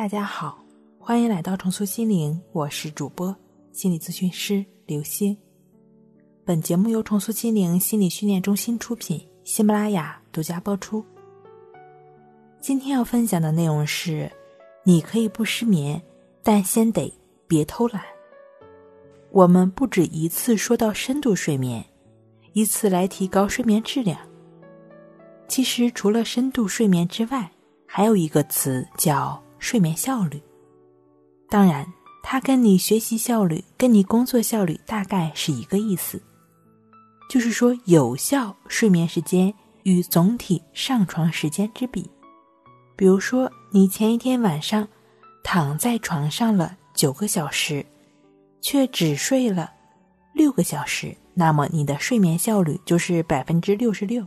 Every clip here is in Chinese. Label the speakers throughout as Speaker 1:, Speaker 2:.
Speaker 1: 大家好，欢迎来到重塑心灵，我是主播心理咨询师刘星。本节目由重塑心灵心理训练中心出品，喜马拉雅独家播出。今天要分享的内容是：你可以不失眠，但先得别偷懒。我们不止一次说到深度睡眠，以此来提高睡眠质量。其实，除了深度睡眠之外，还有一个词叫。睡眠效率，当然，它跟你学习效率、跟你工作效率大概是一个意思，就是说有效睡眠时间与总体上床时间之比。比如说，你前一天晚上躺在床上了九个小时，却只睡了六个小时，那么你的睡眠效率就是百分之六十六。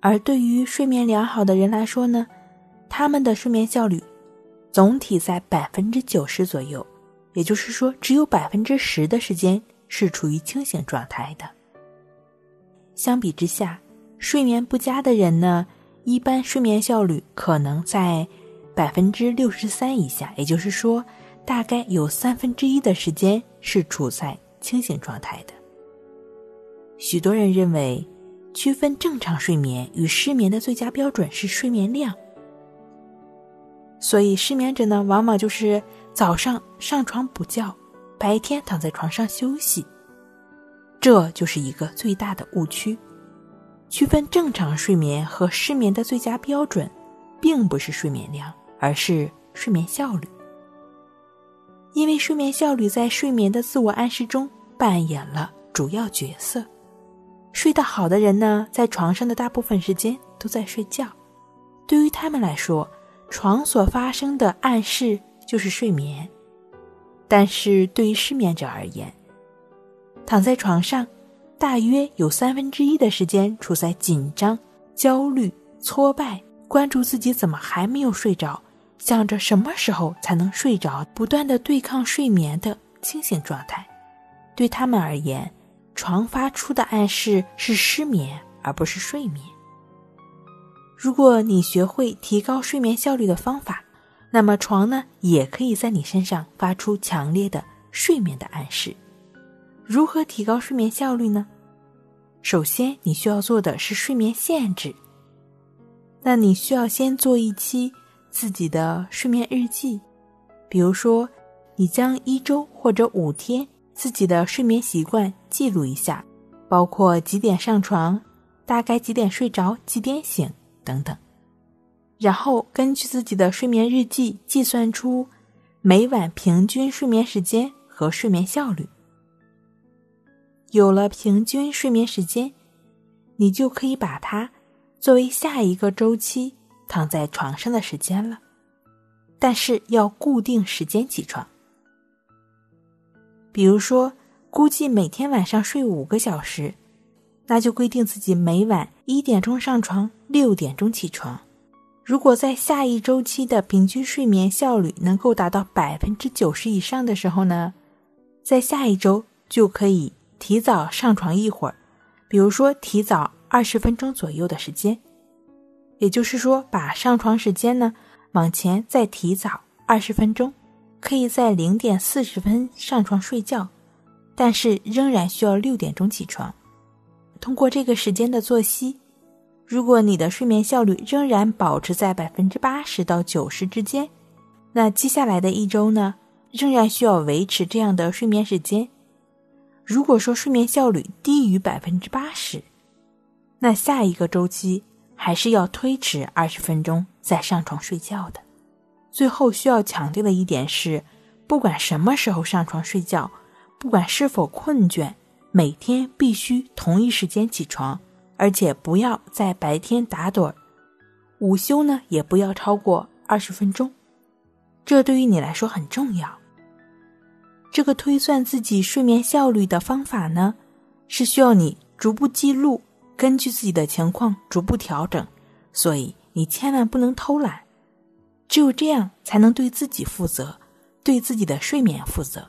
Speaker 1: 而对于睡眠良好的人来说呢，他们的睡眠效率。总体在百分之九十左右，也就是说，只有百分之十的时间是处于清醒状态的。相比之下，睡眠不佳的人呢，一般睡眠效率可能在百分之六十三以下，也就是说，大概有三分之一的时间是处在清醒状态的。许多人认为，区分正常睡眠与失眠的最佳标准是睡眠量。所以，失眠者呢，往往就是早上上床补觉，白天躺在床上休息。这就是一个最大的误区。区分正常睡眠和失眠的最佳标准，并不是睡眠量，而是睡眠效率。因为睡眠效率在睡眠的自我暗示中扮演了主要角色。睡得好的人呢，在床上的大部分时间都在睡觉，对于他们来说。床所发生的暗示就是睡眠，但是对于失眠者而言，躺在床上，大约有三分之一的时间处在紧张、焦虑、挫败、关注自己怎么还没有睡着，想着什么时候才能睡着，不断的对抗睡眠的清醒状态。对他们而言，床发出的暗示是失眠，而不是睡眠。如果你学会提高睡眠效率的方法，那么床呢也可以在你身上发出强烈的睡眠的暗示。如何提高睡眠效率呢？首先，你需要做的是睡眠限制。那你需要先做一期自己的睡眠日记，比如说，你将一周或者五天自己的睡眠习惯记录一下，包括几点上床，大概几点睡着，几点醒。等等，然后根据自己的睡眠日记计算出每晚平均睡眠时间和睡眠效率。有了平均睡眠时间，你就可以把它作为下一个周期躺在床上的时间了。但是要固定时间起床，比如说估计每天晚上睡五个小时。那就规定自己每晚一点钟上床，六点钟起床。如果在下一周期的平均睡眠效率能够达到百分之九十以上的时候呢，在下一周就可以提早上床一会儿，比如说提早二十分钟左右的时间。也就是说，把上床时间呢往前再提早二十分钟，可以在零点四十分上床睡觉，但是仍然需要六点钟起床。通过这个时间的作息，如果你的睡眠效率仍然保持在百分之八十到九十之间，那接下来的一周呢，仍然需要维持这样的睡眠时间。如果说睡眠效率低于百分之八十，那下一个周期还是要推迟二十分钟再上床睡觉的。最后需要强调的一点是，不管什么时候上床睡觉，不管是否困倦。每天必须同一时间起床，而且不要在白天打盹儿。午休呢，也不要超过二十分钟，这对于你来说很重要。这个推算自己睡眠效率的方法呢，是需要你逐步记录，根据自己的情况逐步调整。所以你千万不能偷懒，只有这样才能对自己负责，对自己的睡眠负责。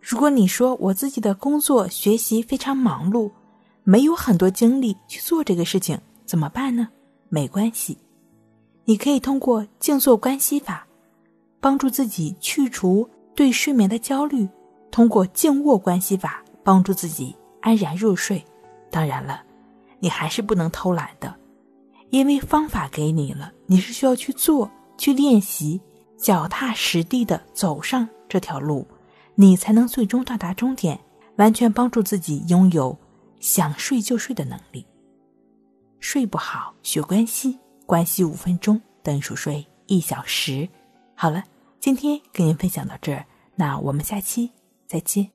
Speaker 1: 如果你说我自己的工作学习非常忙碌，没有很多精力去做这个事情，怎么办呢？没关系，你可以通过静坐观息法，帮助自己去除对睡眠的焦虑，通过静卧关系法帮助自己安然入睡。当然了，你还是不能偷懒的，因为方法给你了，你是需要去做、去练习，脚踏实地的走上这条路，你才能最终到达终点，完全帮助自己拥有想睡就睡的能力。睡不好，学关系，关系五分钟等于熟睡一小时。好了，今天跟您分享到这儿，那我们下期再见。